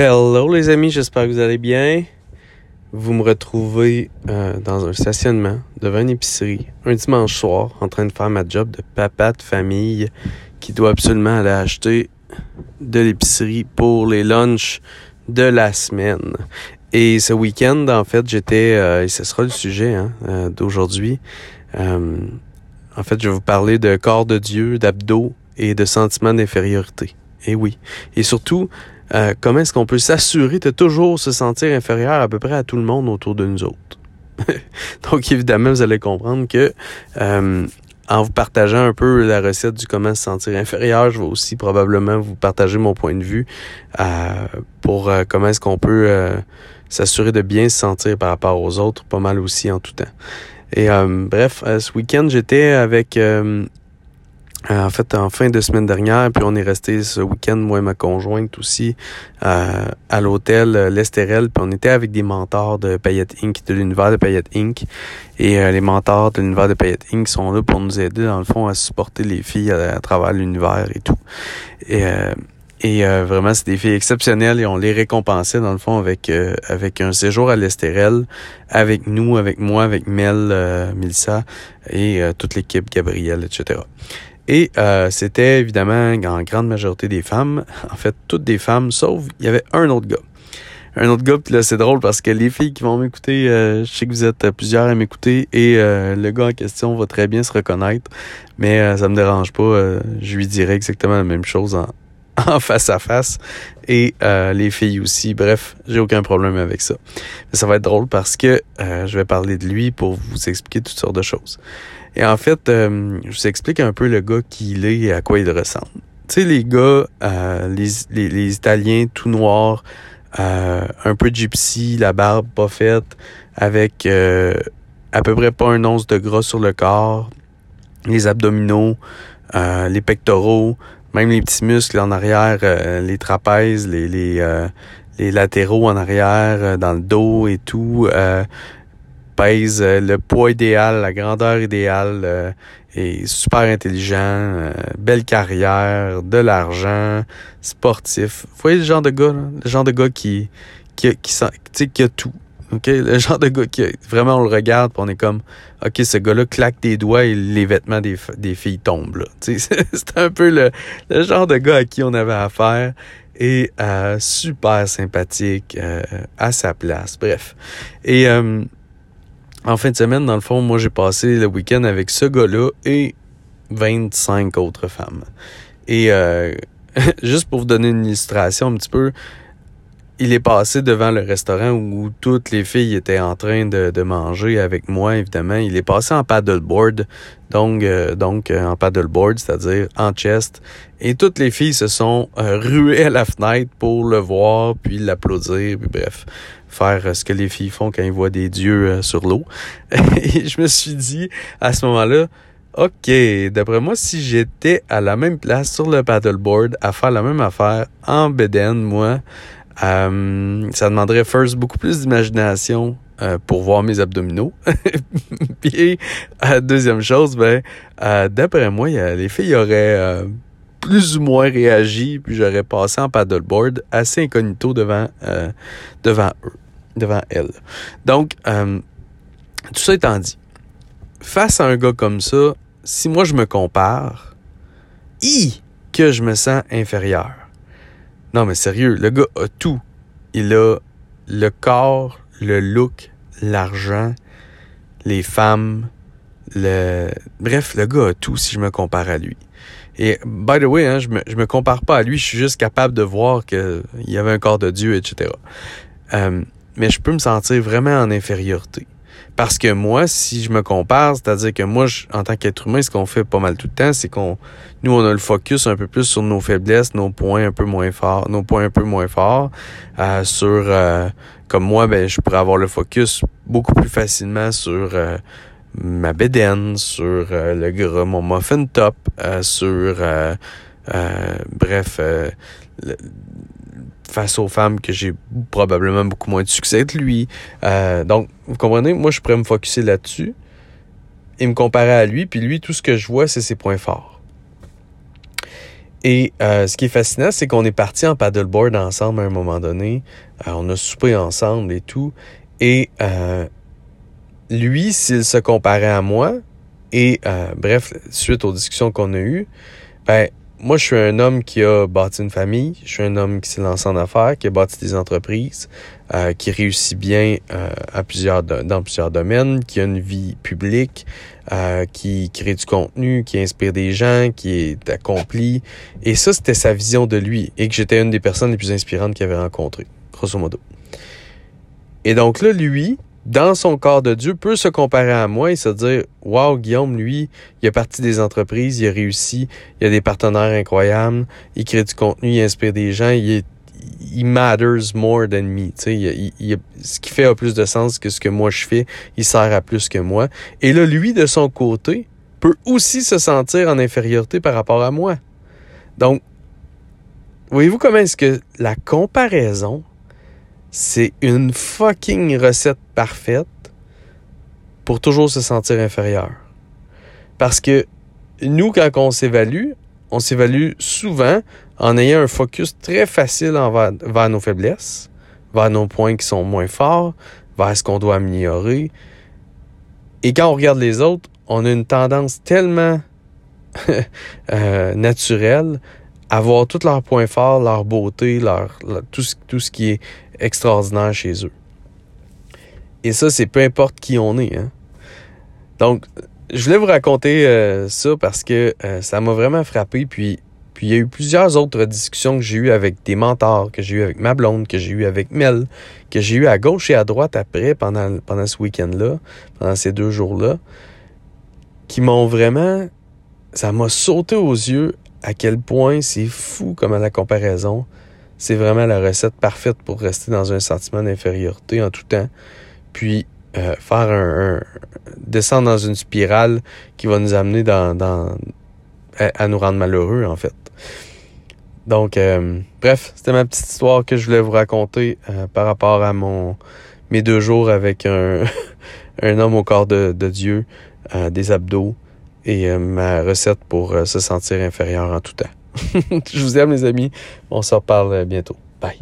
Hello les amis, j'espère que vous allez bien. Vous me retrouvez euh, dans un stationnement devant une épicerie un dimanche soir en train de faire ma job de papa de famille qui doit absolument aller acheter de l'épicerie pour les lunchs de la semaine. Et ce week-end, en fait, j'étais, euh, et ce sera le sujet hein, euh, d'aujourd'hui, en fait, je vais vous parler de corps de Dieu, d'abdos et de sentiments d'infériorité. Et oui. Et surtout, euh, comment est-ce qu'on peut s'assurer de toujours se sentir inférieur à peu près à tout le monde autour de nous autres? Donc, évidemment, vous allez comprendre que euh, en vous partageant un peu la recette du comment se sentir inférieur, je vais aussi probablement vous partager mon point de vue euh, pour comment est-ce qu'on peut s'assurer de bien se sentir par rapport aux autres, pas mal aussi en tout temps. Et bref, ce week-end, j'étais avec euh, en fait, en fin de semaine dernière, puis on est resté ce week-end, moi et ma conjointe aussi, euh, à l'hôtel euh, L'Estérel, puis on était avec des mentors de Payette Inc., de l'univers de Payette Inc. Et les mentors de l'univers de Payette Inc. sont là pour nous aider, dans le fond, à supporter les filles à, travers l'univers et tout. Et, et vraiment, c'est des filles exceptionnelles et on les récompensait, dans le fond, avec avec un séjour à l'Estérel, avec nous, avec moi, avec Mel, Milsa et toute l'équipe, Gabriel, etc. Et euh, c'était évidemment en grande majorité des femmes, en fait toutes des femmes, sauf il y avait un autre gars. Un autre gars, puis là c'est drôle parce que les filles qui vont m'écouter, euh, je sais que vous êtes plusieurs à m'écouter et euh, le gars en question va très bien se reconnaître, mais ça me dérange pas, je lui dirais exactement la même chose en, en face à face et les filles aussi. Bref, j'ai aucun problème avec ça. Mais ça va être drôle parce que je vais parler de lui pour vous expliquer toutes sortes de choses. Et en fait, euh, je vous explique un peu le gars qui il est et à quoi il ressemble. Tu sais, les gars, euh, les, les, Italiens tout noirs, euh, un peu gypsy, la barbe pas faite, avec à peu près pas un once de gras sur le corps, les abdominaux, les pectoraux, même les petits muscles en arrière, les trapèzes, les, les, les latéraux en arrière, dans le dos et tout pèse euh, le poids idéal, la grandeur idéale, euh, est super intelligent, euh, belle carrière, de l'argent, sportif. Vous voyez le genre de gars, le genre de gars qui qui, qui, qui, qui a tout. OK? Le genre de gars qui vraiment on le regarde on est comme OK, ce gars-là claque des doigts et les vêtements des, filles tombent. C'est un peu le, le, genre de gars à qui on avait affaire et super sympathique à sa place. Bref. Et en fin de semaine, dans le fond, moi, j'ai passé le week-end avec ce gars-là et 25 autres femmes. Et euh, juste pour vous donner une illustration un petit peu, il est passé devant le restaurant où toutes les filles étaient en train de, manger avec moi, évidemment. Il est passé en paddleboard, donc, euh, donc euh, en paddleboard, c'est-à-dire en chest. Et toutes les filles se sont ruées à la fenêtre pour le voir, puis l'applaudir, puis bref faire euh, ce que les filles font quand ils voient des dieux euh, sur l'eau. Et je me suis dit à ce moment-là, OK, d'après moi, si j'étais à la même place sur le paddleboard à faire la même affaire en bedaine, moi, euh, ça demanderait first beaucoup plus d'imagination pour voir mes abdominaux. Puis deuxième chose, ben d'après moi, les filles auraient plus ou moins réagi, puis j'aurais passé en paddleboard assez incognito devant, euh, devant eux, devant elles. Donc, euh, tout ça étant dit, face à un gars comme ça, si moi je me compare, i que je me sens inférieur. Non, mais sérieux, le gars a tout. Il a le corps, le look, l'argent, les femmes, le... Bref, le gars a tout si je me compare à lui. Et by the way, hein, je me, je me compare pas à lui, je suis juste capable de voir qu'il y avait un corps de Dieu, etc. Euh, mais je peux me sentir vraiment en infériorité. Parce que moi, si je me compare, c'est-à-dire que moi, en tant qu'être humain, ce qu'on fait pas mal tout le temps, c'est qu'on, nous, on a le focus un peu plus sur nos faiblesses, nos points un peu moins forts, nos points un peu moins forts, euh, sur, euh, comme moi, ben, je pourrais avoir le focus beaucoup plus facilement sur ma bédaine, sur euh, le gras, mon muffin top, euh, sur euh, bref face aux femmes que j'ai probablement beaucoup moins de succès que lui. donc, vous comprenez, moi je pourrais me focuser là-dessus et me comparer à lui, puis lui, tout ce que je vois, c'est ses points forts. Et ce qui est fascinant, c'est qu'on est parti en paddleboard ensemble à un moment donné. on a soupé ensemble et tout. Et lui, s'il se comparait à moi, et bref, suite aux discussions qu'on a eues, ben, moi, je suis un homme qui a bâti une famille, je suis un homme qui s'est lancé en affaires, qui a bâti des entreprises, euh, qui réussit bien euh, à plusieurs dans plusieurs domaines, qui a une vie publique, euh, qui crée du contenu, qui inspire des gens, qui est accompli. Et ça, c'était sa vision de lui et que j'étais une des personnes les plus inspirantes qu'il avait rencontrées, grosso modo. Et donc là, lui, dans son corps de Dieu, peut se comparer à moi et se dire Wow, Guillaume, lui, il a parti des entreprises, il a réussi, il a des partenaires incroyables, il crée du contenu, il inspire des gens, il il matters more than me. Il, il, ce qui fait a plus de sens que ce que moi je fais, il sert à plus que moi. Et là, lui, de son côté, peut aussi se sentir en infériorité par rapport à moi. Donc, voyez-vous comment est-ce que la comparaison c'est une fucking recette parfaite pour toujours se sentir inférieur. Parce que nous, quand on s'évalue, on s'évalue souvent en ayant un focus très facile vers nos faiblesses, vers nos points qui sont moins forts, vers ce qu'on doit améliorer. Et quand on regarde les autres, on a une tendance tellement euh, naturelle à voir tous leurs points forts, leur beauté, leur, tout, ce qui est extraordinaire chez eux. Et ça, c'est peu importe qui on est. Hein. Donc, je voulais vous raconter euh, ça parce que euh, ça m'a vraiment frappé. Puis, puis il y a eu plusieurs autres discussions que j'ai eues avec des mentors, que j'ai eues avec ma blonde, que j'ai eues avec Mel, que j'ai eues à gauche et à droite après pendant, pendant ce week-end-là, pendant ces deux jours-là, qui m'ont vraiment... Ça m'a sauté aux yeux à quel point c'est fou comme à la comparaison c'est vraiment la recette parfaite pour rester dans un sentiment d'infériorité en tout temps. Puis euh, faire un, descendre dans une spirale qui va nous amener à, nous rendre malheureux en fait. Donc euh, bref, c'était ma petite histoire que je voulais vous raconter euh, par rapport à mon mes deux jours avec un, un homme au corps de Dieu, des abdos et ma recette pour se sentir inférieur en tout temps. je vous aime, les amis. On se reparle bientôt. Bye.